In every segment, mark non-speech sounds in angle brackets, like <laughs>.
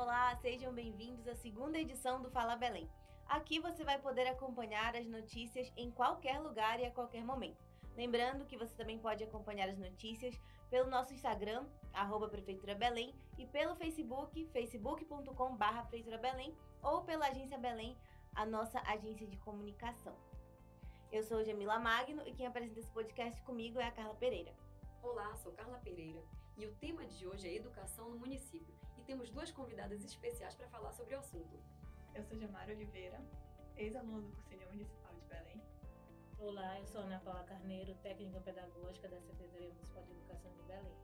Olá, sejam bem-vindos à segunda edição do Fala Belém. Aqui você vai poder acompanhar as notícias em qualquer lugar e a qualquer momento. Lembrando que você também pode acompanhar as notícias pelo nosso Instagram, arroba Prefeitura Belém, e pelo Facebook, facebook.com.br Prefeitura Belém, ou pela Agência Belém, a nossa agência de comunicação. Eu sou Jamila Magno e quem apresenta esse podcast comigo é a Carla Pereira. Olá, sou Carla Pereira e o tema de hoje é educação no município temos duas convidadas especiais para falar sobre o assunto. Eu sou Jamara Oliveira, ex-aluna do Cursinho Municipal de Belém. Olá, eu sou Ana Paula Carneiro, técnica pedagógica da Secretaria Municipal de Educação de Belém.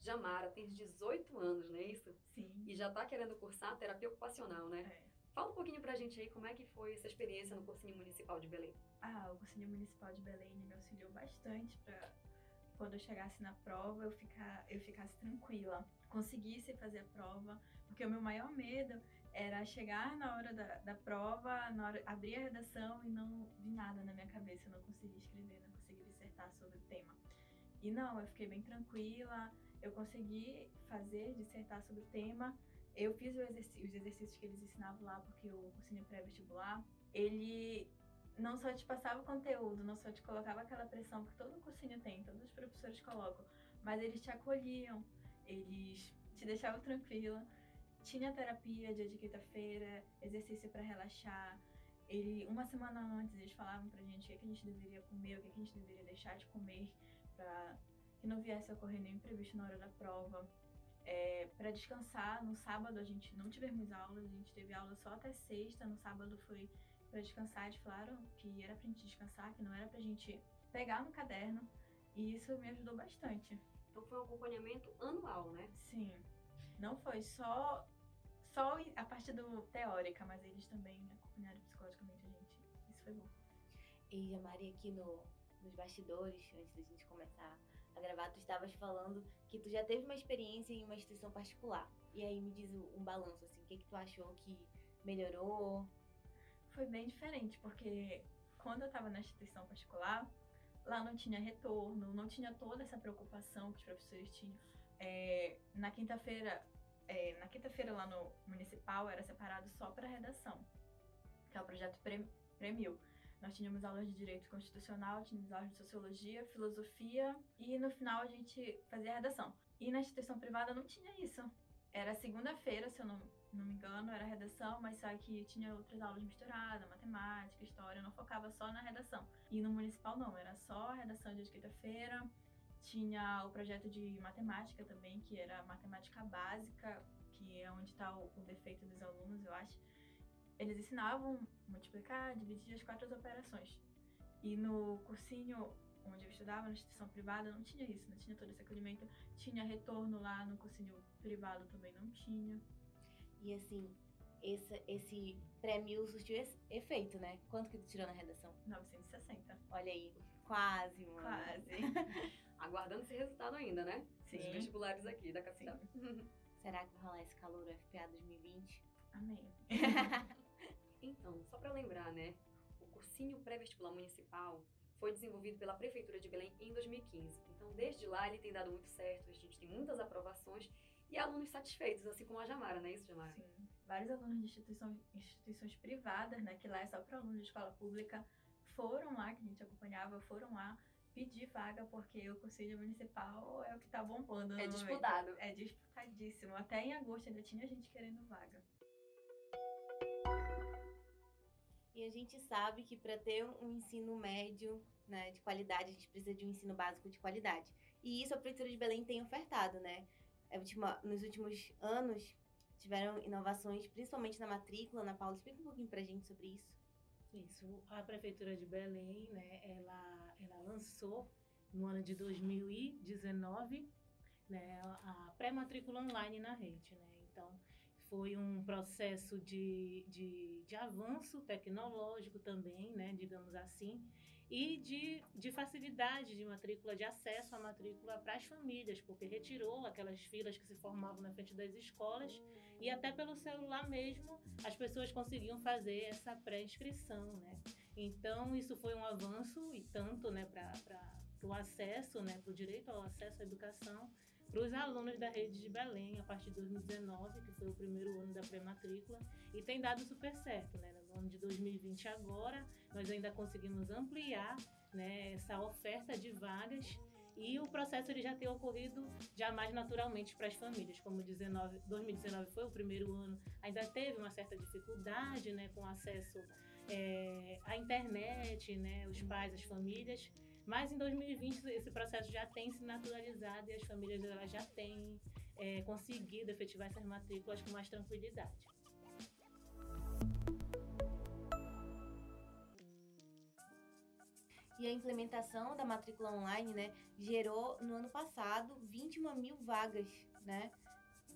Jamara tem 18 anos, não é isso? Sim. E já está querendo cursar terapia ocupacional, né? É. Fala um pouquinho pra gente aí como é que foi essa experiência no Cursinho Municipal de Belém. Ah, o Cursinho Municipal de Belém me auxiliou bastante para quando eu chegasse na prova eu, ficar, eu ficasse tranquila, conseguisse fazer a prova, porque o meu maior medo era chegar na hora da, da prova, na hora, abrir a redação e não vi nada na minha cabeça, eu não conseguia escrever, não conseguia dissertar sobre o tema. E não, eu fiquei bem tranquila, eu consegui fazer, dissertar sobre o tema, eu fiz os exercícios que eles ensinavam lá, porque o cursinho pré-vestibular, ele não só te passava conteúdo, não só te colocava aquela pressão que todo cursinho tem, todos os professores colocam, mas eles te acolhiam, eles te deixavam tranquila. Tinha terapia dia de quinta-feira, exercício para relaxar. Ele, uma semana antes, eles falavam pra gente o que, que a gente deveria comer, o que, que a gente deveria deixar de comer, para que não viesse a ocorrer nenhum imprevisto na hora da prova. É, para descansar, no sábado a gente não tivemos aulas, a gente teve aula só até sexta, no sábado foi para descansar, eles falaram que era pra gente descansar, que não era pra gente pegar no caderno, e isso me ajudou bastante. Então foi um acompanhamento anual, né? Sim. Não foi só só a parte do teórica, mas eles também acompanharam psicologicamente a gente. Isso foi bom. E a Maria aqui no, nos bastidores, antes da gente começar a gravar, tu estavas falando que tu já teve uma experiência em uma instituição particular. E aí me diz um balanço, assim, o que que tu achou que melhorou? Foi bem diferente, porque quando eu estava na instituição particular, lá não tinha retorno, não tinha toda essa preocupação que os professores tinham. É, na quinta-feira, é, na quinta-feira lá no municipal era separado só para redação, que é o projeto Premil. Nós tínhamos aulas de direito constitucional, tínhamos aulas de sociologia, filosofia e no final a gente fazia redação. E na instituição privada não tinha isso. Era segunda-feira, se eu não, não me engano, era redação, mas só que tinha outras aulas misturadas, matemática, história, eu não focava só na redação. E no municipal não, era só redação de quinta-feira. Tinha o projeto de matemática também, que era matemática básica, que é onde está o, o defeito dos alunos, eu acho eles ensinavam multiplicar, dividir as quatro operações. E no cursinho onde eu estudava, na instituição privada, não tinha isso, não tinha todo esse acolhimento. Tinha retorno lá no cursinho privado também não tinha. E assim, esse, esse prêmio surtiu efeito, né? Quanto que tu tirou na redação? 960. Olha aí, quase, mano. Quase. <laughs> Aguardando esse resultado ainda, né? Sim. Os vestibulares aqui da capital. <laughs> Será que vai rolar esse calor FPA 2020? Amém. <laughs> então, só para lembrar, né? O cursinho pré-vestibular municipal foi desenvolvido pela Prefeitura de Belém em 2015. Então, desde lá, ele tem dado muito certo, a gente tem muitas aprovações e alunos satisfeitos, assim como a Jamara, não é isso, Jamara? Sim. Vários alunos de instituições, instituições privadas, né, que lá é só para alunos de escola pública, foram lá, que a gente acompanhava, foram lá pedir vaga, porque o Conselho Municipal é o que tá bombando. É disputado. É disputadíssimo. Até em agosto ainda tinha gente querendo vaga. E a gente sabe que para ter um ensino médio né, de qualidade, a gente precisa de um ensino básico de qualidade. E isso a Prefeitura de Belém tem ofertado, né? Nos últimos anos, tiveram inovações, principalmente na matrícula. Na Paula, explica um pouquinho para a gente sobre isso. Isso, a Prefeitura de Belém, né, ela, ela lançou no ano de 2019 né, a pré-matrícula online na rede. Né? Então, foi um processo de, de, de, avanço tecnológico também, né, digamos assim, e de, de facilidade de matrícula, de acesso à matrícula para as famílias, porque retirou aquelas filas que se formavam na frente das escolas e até pelo celular mesmo as pessoas conseguiam fazer essa pré-inscrição. Né? Então, isso foi um avanço e tanto né, para o acesso, né, para o direito ao acesso à educação, para os alunos da rede de Belém a partir de 2019, que foi o primeiro ano da pré-matrícula, e tem dado super certo. Né? No ano de 2020 agora, nós ainda conseguimos ampliar né, essa oferta de vagas e o processo ele já tem ocorrido já mais naturalmente para as famílias. Como 19, 2019 foi o primeiro ano, ainda teve uma certa dificuldade né, com acesso é, à internet, né, os pais, as famílias, mas em 2020 esse processo já tem se naturalizado e as famílias elas já têm é, conseguido efetivar essas matrículas com mais tranquilidade. E a implementação da matrícula online, né, gerou no ano passado 21 mil vagas, né?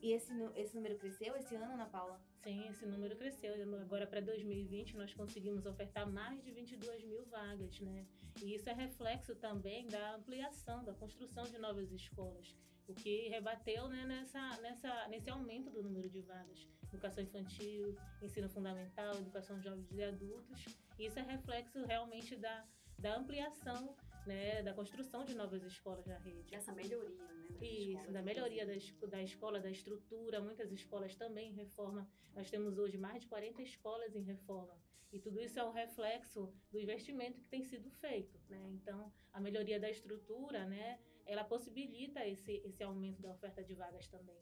E esse, esse número cresceu esse ano, Ana Paula? Sim, esse número cresceu. Agora, para 2020, nós conseguimos ofertar mais de 22 mil vagas, né? E isso é reflexo também da ampliação, da construção de novas escolas, o que rebateu né, nessa, nessa, nesse aumento do número de vagas. Educação infantil, ensino fundamental, educação de jovens e adultos. Isso é reflexo realmente da, da ampliação né, da construção de novas escolas na rede. Essa melhoria, né? Isso, escolas, da melhoria da, da escola, da estrutura. Muitas escolas também em reforma. Nós temos hoje mais de 40 escolas em reforma. E tudo isso é um reflexo do investimento que tem sido feito. Né? Então, a melhoria da estrutura, né, ela possibilita esse, esse aumento da oferta de vagas também.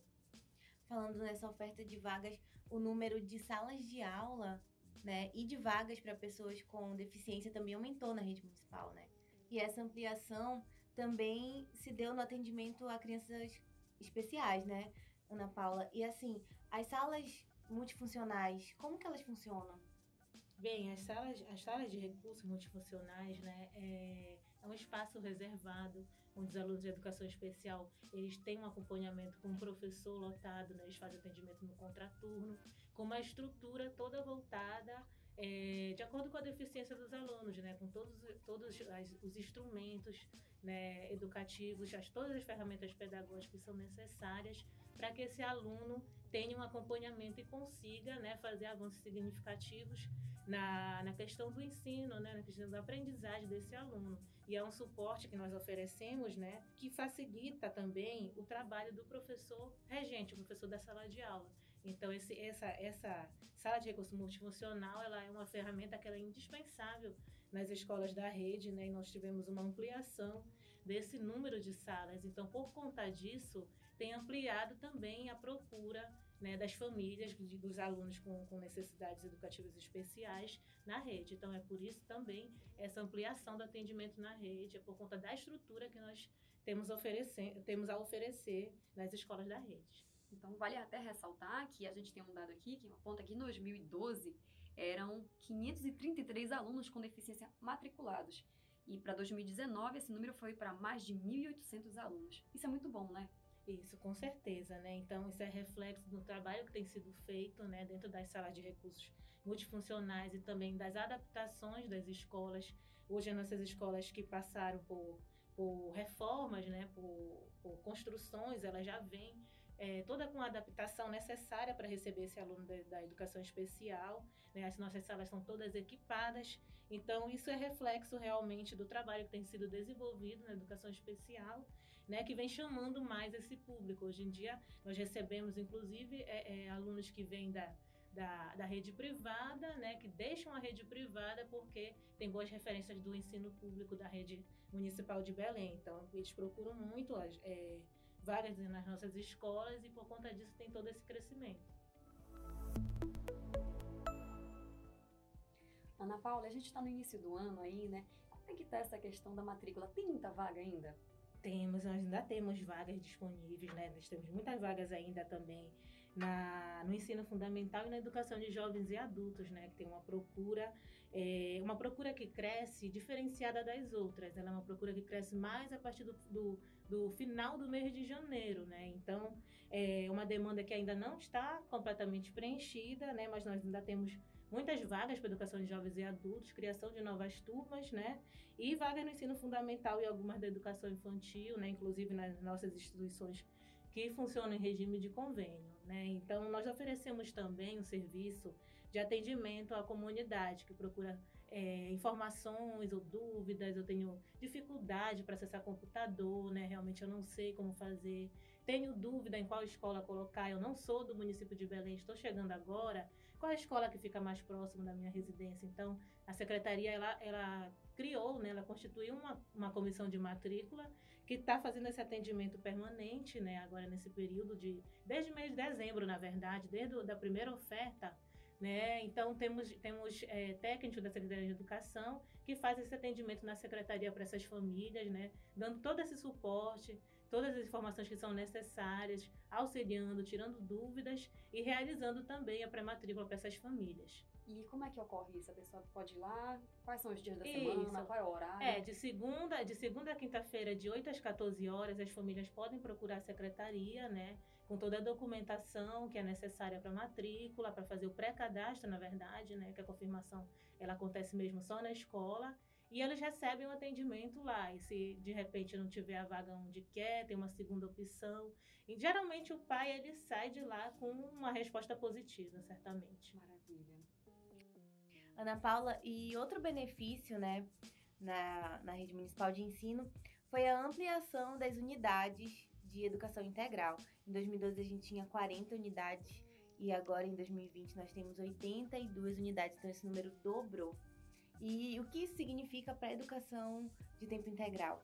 Falando nessa oferta de vagas, o número de salas de aula né, e de vagas para pessoas com deficiência também aumentou na rede municipal, né? E essa ampliação também se deu no atendimento a crianças especiais, né, Ana Paula? E assim, as salas multifuncionais, como que elas funcionam? Bem, as salas, as salas de recursos multifuncionais, né, é, é um espaço reservado onde os alunos de educação especial eles têm um acompanhamento com um professor lotado, né, eles fazem atendimento no contraturno, com uma estrutura toda voltada é, de acordo com a deficiência dos alunos, né, com todos, todos as, os instrumentos né, educativos, as, todas as ferramentas pedagógicas que são necessárias para que esse aluno tenha um acompanhamento e consiga né, fazer avanços significativos na, na questão do ensino, né, na questão da aprendizagem desse aluno. E é um suporte que nós oferecemos, né, que facilita também o trabalho do professor regente, o professor da sala de aula. Então, esse, essa, essa sala de recurso multifuncional, ela é uma ferramenta que é indispensável nas escolas da rede, né? E nós tivemos uma ampliação desse número de salas. Então, por conta disso, tem ampliado também a procura né, das famílias, dos alunos com, com, necessidades educativas especiais na rede. Então, é por isso também essa ampliação do atendimento na rede, é por conta da estrutura que nós temos, temos a oferecer nas escolas da rede. Então, vale até ressaltar que a gente tem um dado aqui que aponta que em 2012 eram 533 alunos com deficiência matriculados. E para 2019 esse número foi para mais de 1.800 alunos. Isso é muito bom, né? Isso, com certeza, né? Então, isso é reflexo do trabalho que tem sido feito, né, dentro das salas de recursos multifuncionais e também das adaptações das escolas. Hoje, as nossas escolas que passaram por, por reformas, né, por, por construções, elas já vêm é, toda com a adaptação necessária para receber esse aluno da, da educação especial. Né? As nossas salas são todas equipadas, então isso é reflexo realmente do trabalho que tem sido desenvolvido na educação especial, né? que vem chamando mais esse público. Hoje em dia, nós recebemos, inclusive, é, é, alunos que vêm da, da, da, rede privada, né, que deixam a rede privada porque tem boas referências do ensino público da rede municipal de Belém. Então, eles procuram muito é, vagas nas nossas escolas e por conta disso tem todo esse crescimento. Ana Paula, a gente está no início do ano aí, né? Como é que está essa questão da matrícula? Tem muita vaga ainda? Temos, nós ainda temos vagas disponíveis, né? Nós temos muitas vagas ainda também na, no ensino fundamental e na educação de jovens e adultos, né? Que tem uma procura, é, uma procura que cresce diferenciada das outras. Ela é uma procura que cresce mais a partir do, do, do final do mês de janeiro, né? Então, é uma demanda que ainda não está completamente preenchida, né? Mas nós ainda temos muitas vagas para educação de jovens e adultos, criação de novas turmas, né? E vagas no ensino fundamental e algumas da educação infantil, né? Inclusive nas nossas instituições que funcionam em regime de convênio. Né? Então, nós oferecemos também um serviço de atendimento à comunidade que procura é, informações ou dúvidas, eu tenho dificuldade para acessar computador, né? Realmente eu não sei como fazer. Tenho dúvida em qual escola colocar. Eu não sou do município de Belém, estou chegando agora. Qual é a escola que fica mais próximo da minha residência? Então, a secretaria ela, ela criou, né? Ela constituiu uma, uma comissão de matrícula que está fazendo esse atendimento permanente, né? Agora nesse período de desde mês de dezembro, na verdade, desde a primeira oferta né? Então, temos, temos é, técnicos da Secretaria de Educação que fazem esse atendimento na secretaria para essas famílias, né? dando todo esse suporte, todas as informações que são necessárias, auxiliando, tirando dúvidas e realizando também a pré-matrícula para essas famílias. E como é que ocorre isso? A pessoa pode ir lá? Quais são os dias da isso. semana? Qual é o horário? É, de segunda, de segunda a quinta-feira, de 8 às 14 horas, as famílias podem procurar a secretaria, né? Com toda a documentação que é necessária para matrícula, para fazer o pré-cadastro, na verdade, né? Que a confirmação ela acontece mesmo só na escola. E eles recebem o um atendimento lá. E se de repente não tiver a vaga onde quer, tem uma segunda opção. E geralmente o pai ele sai de lá com uma resposta positiva, certamente. Maravilha. Ana Paula, e outro benefício, né, na, na rede municipal de ensino foi a ampliação das unidades de educação integral. Em 2012 a gente tinha 40 unidades e agora em 2020 nós temos 82 unidades, então esse número dobrou. E o que isso significa para a educação de tempo integral?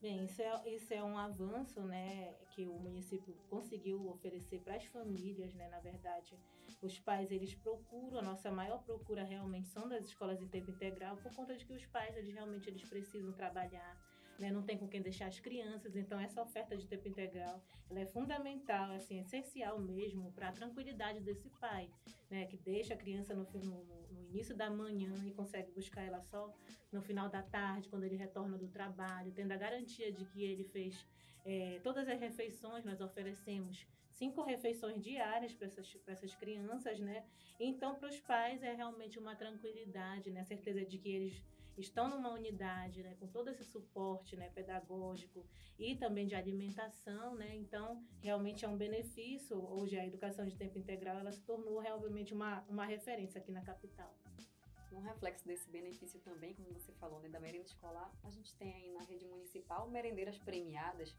Bem, isso é, isso é um avanço, né, que o município conseguiu oferecer para as famílias, né, na verdade, os pais, eles procuram, a nossa maior procura realmente são das escolas em tempo integral, por conta de que os pais, eles realmente eles precisam trabalhar, né? não tem com quem deixar as crianças, então essa oferta de tempo integral, ela é fundamental, assim, essencial mesmo para a tranquilidade desse pai, né? que deixa a criança no, no, no início da manhã e consegue buscar ela só no final da tarde, quando ele retorna do trabalho, tendo a garantia de que ele fez é, todas as refeições, nós oferecemos cinco refeições diárias para essas, essas crianças, né? Então, para os pais é realmente uma tranquilidade, né? A certeza de que eles estão numa unidade, né? Com todo esse suporte, né? Pedagógico e também de alimentação, né? Então, realmente é um benefício. Hoje, a educação de tempo integral, ela se tornou realmente uma, uma referência aqui na capital. Um reflexo desse benefício também, como você falou, né, da merenda escolar, a gente tem aí na rede municipal merendeiras premiadas,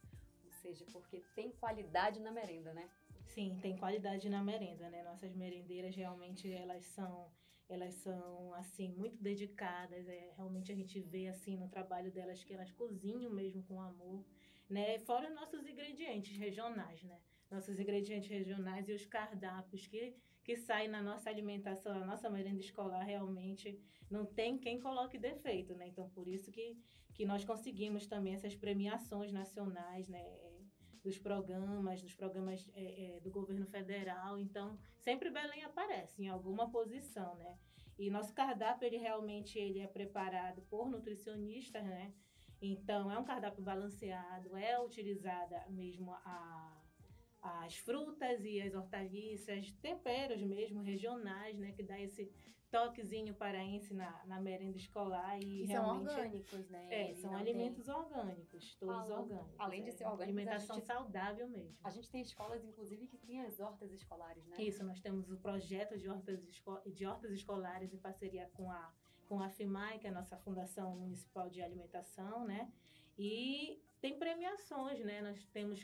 seja, porque tem qualidade na merenda, né? Sim, tem qualidade na merenda, né? Nossas merendeiras realmente elas são elas são assim muito dedicadas, é, realmente a gente vê assim no trabalho delas que elas cozinham mesmo com amor, né? Fora nossos ingredientes regionais, né? Nossos ingredientes regionais e os cardápios que que saem na nossa alimentação, na nossa merenda escolar, realmente não tem quem coloque defeito, né? Então, por isso que, que nós conseguimos também essas premiações nacionais, né? Dos programas, dos programas é, é, do governo federal. Então, sempre Belém aparece em alguma posição, né? E nosso cardápio, ele realmente ele é preparado por nutricionistas, né? Então, é um cardápio balanceado, é utilizada mesmo a, as frutas e as hortaliças, temperos mesmo regionais, né? Que dá esse toquezinho paraense na, na merenda escolar e, e são orgânicos, né? É, são alimentos tem... orgânicos, todos orgânicos. Além de é, ser orgânico, alimentação gente, saudável mesmo. A gente tem escolas, inclusive, que tem as hortas escolares, né? Isso, nós temos o projeto de hortas, esco de hortas escolares em parceria com a com a FIMAI, que é a nossa Fundação Municipal de Alimentação, né? E tem premiações, né? Nós temos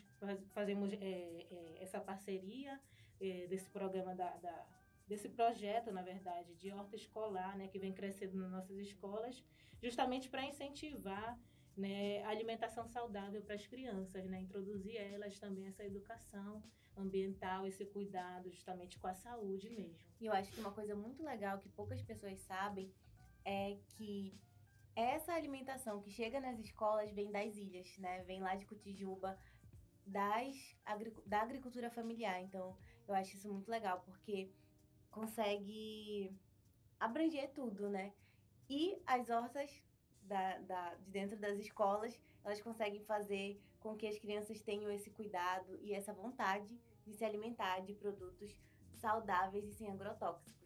fazemos é, é, essa parceria é, desse programa da, da desse projeto, na verdade, de horta escolar, né, que vem crescendo nas nossas escolas, justamente para incentivar né, a alimentação saudável para as crianças, né, introduzir elas também essa educação ambiental, esse cuidado justamente com a saúde mesmo. E eu acho que uma coisa muito legal que poucas pessoas sabem é que essa alimentação que chega nas escolas vem das ilhas, né? Vem lá de Cotijuba, das, da agricultura familiar. Então, eu acho isso muito legal, porque consegue abranger tudo, né? E as hortas da, da, de dentro das escolas, elas conseguem fazer com que as crianças tenham esse cuidado e essa vontade de se alimentar de produtos saudáveis e sem agrotóxicos.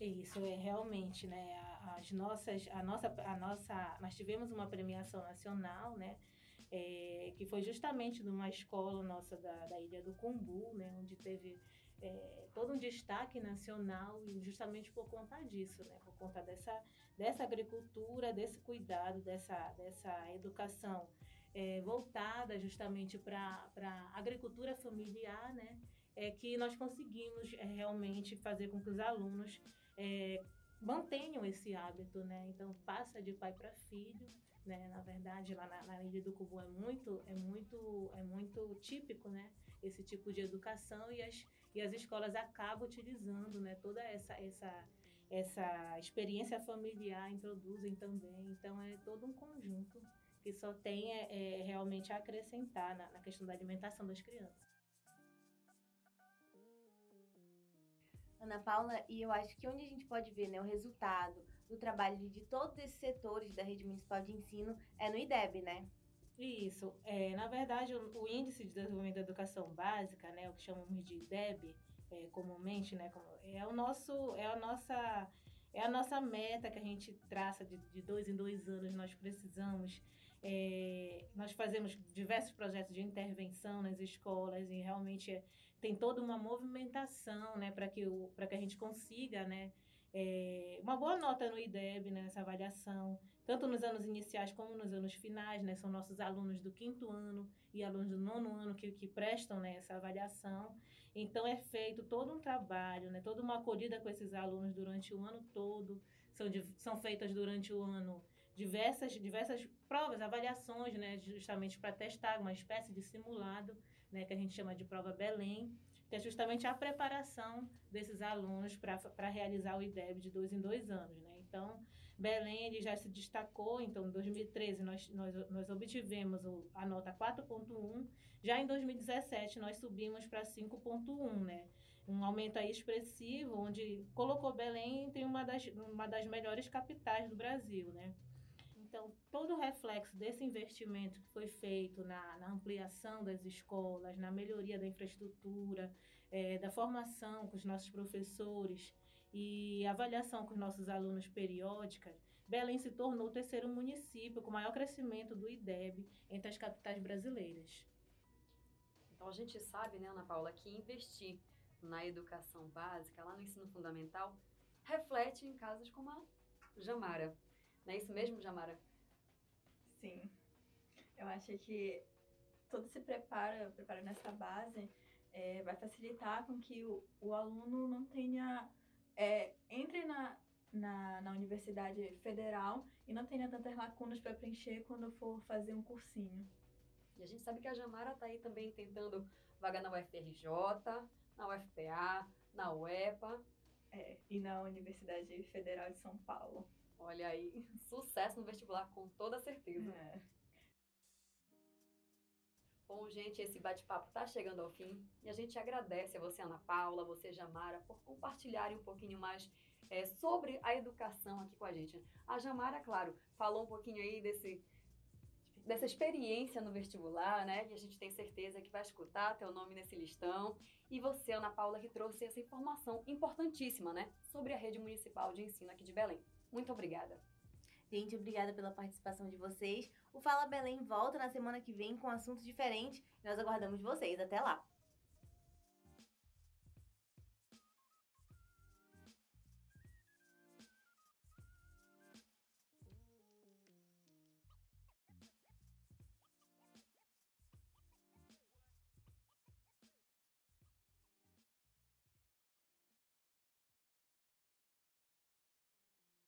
Isso é realmente, né? As nossas, a nossa, a nossa, nós tivemos uma premiação nacional, né? É, que foi justamente numa escola nossa da, da Ilha do Cumbu, né? Onde teve é, todo um destaque nacional e justamente por conta disso, né? Por conta dessa, dessa agricultura, desse cuidado, dessa, dessa educação é, voltada justamente para a agricultura familiar, né? É que nós conseguimos é, realmente fazer com que os alunos é, mantenham esse hábito, né? Então passa de pai para filho, né? Na verdade, lá na, na Ilha do Cubu é muito, é muito, é muito típico, né? Esse tipo de educação e as, e as escolas acabam utilizando, né? Toda essa, essa, essa experiência familiar introduzem também. Então é todo um conjunto que só tem é, é realmente a acrescentar na, na questão da alimentação das crianças. Ana Paula, e eu acho que onde a gente pode ver né, o resultado do trabalho de todos esses setores da rede municipal de ensino é no IDEB, né? Isso. É, na verdade, o, o, Índice de Desenvolvimento da Educação Básica, né, o que chamamos de IDEB, é, comumente, né, é o nosso, é a nossa, é a nossa meta que a gente traça de, de dois em dois anos. Nós precisamos, é, nós fazemos diversos projetos de intervenção nas escolas e realmente é, tem toda uma movimentação, né, para que o, que a gente consiga, né, é, uma boa nota no IDEB, nessa né, avaliação, tanto nos anos iniciais como nos anos finais, né? São nossos alunos do quinto ano e alunos do nono ano que, que prestam né, essa avaliação. Então, é feito todo um trabalho, né? Toda uma acolhida com esses alunos durante o ano todo. São, são feitas durante o ano diversas, diversas provas, avaliações, né? Justamente para testar uma espécie de simulado, né? Que a gente chama de prova Belém que é justamente a preparação desses alunos para realizar o IDEB de dois em dois anos. Né? Então, Belém já se destacou, então em 2013 nós, nós, nós obtivemos o, a nota 4.1, já em 2017 nós subimos para 5.1, né? Um aumento aí expressivo, onde colocou Belém entre uma das, uma das melhores capitais do Brasil, né? Então, todo o reflexo desse investimento que foi feito na, na ampliação das escolas, na melhoria da infraestrutura, é, da formação com os nossos professores e avaliação com os nossos alunos periódicas, Belém se tornou o terceiro município com maior crescimento do IDEB entre as capitais brasileiras. Então, a gente sabe, né, Ana Paula, que investir na educação básica, lá no ensino fundamental, reflete em casos como a Jamara. Não é isso mesmo, Jamara? Sim. Eu acho que todo se prepara, prepara nessa base, é, vai facilitar com que o, o aluno não tenha. É, entre na, na, na universidade federal e não tenha tantas lacunas para preencher quando for fazer um cursinho. E a gente sabe que a Jamara está aí também tentando vaga na UFRJ, na UFPA, na UEPA. É, e na Universidade Federal de São Paulo. Olha aí, <laughs> sucesso no vestibular com toda certeza. É. Bom, gente, esse bate-papo está chegando ao fim e a gente agradece a você, Ana Paula, a você, Jamara, por compartilharem um pouquinho mais é, sobre a educação aqui com a gente. A Jamara, claro, falou um pouquinho aí desse, dessa experiência no vestibular, né? Que a gente tem certeza que vai escutar teu nome nesse listão. E você, Ana Paula, que trouxe essa informação importantíssima, né? Sobre a rede municipal de ensino aqui de Belém. Muito obrigada. Gente, obrigada pela participação de vocês. O Fala Belém volta na semana que vem com um assunto diferente. Nós aguardamos vocês. Até lá!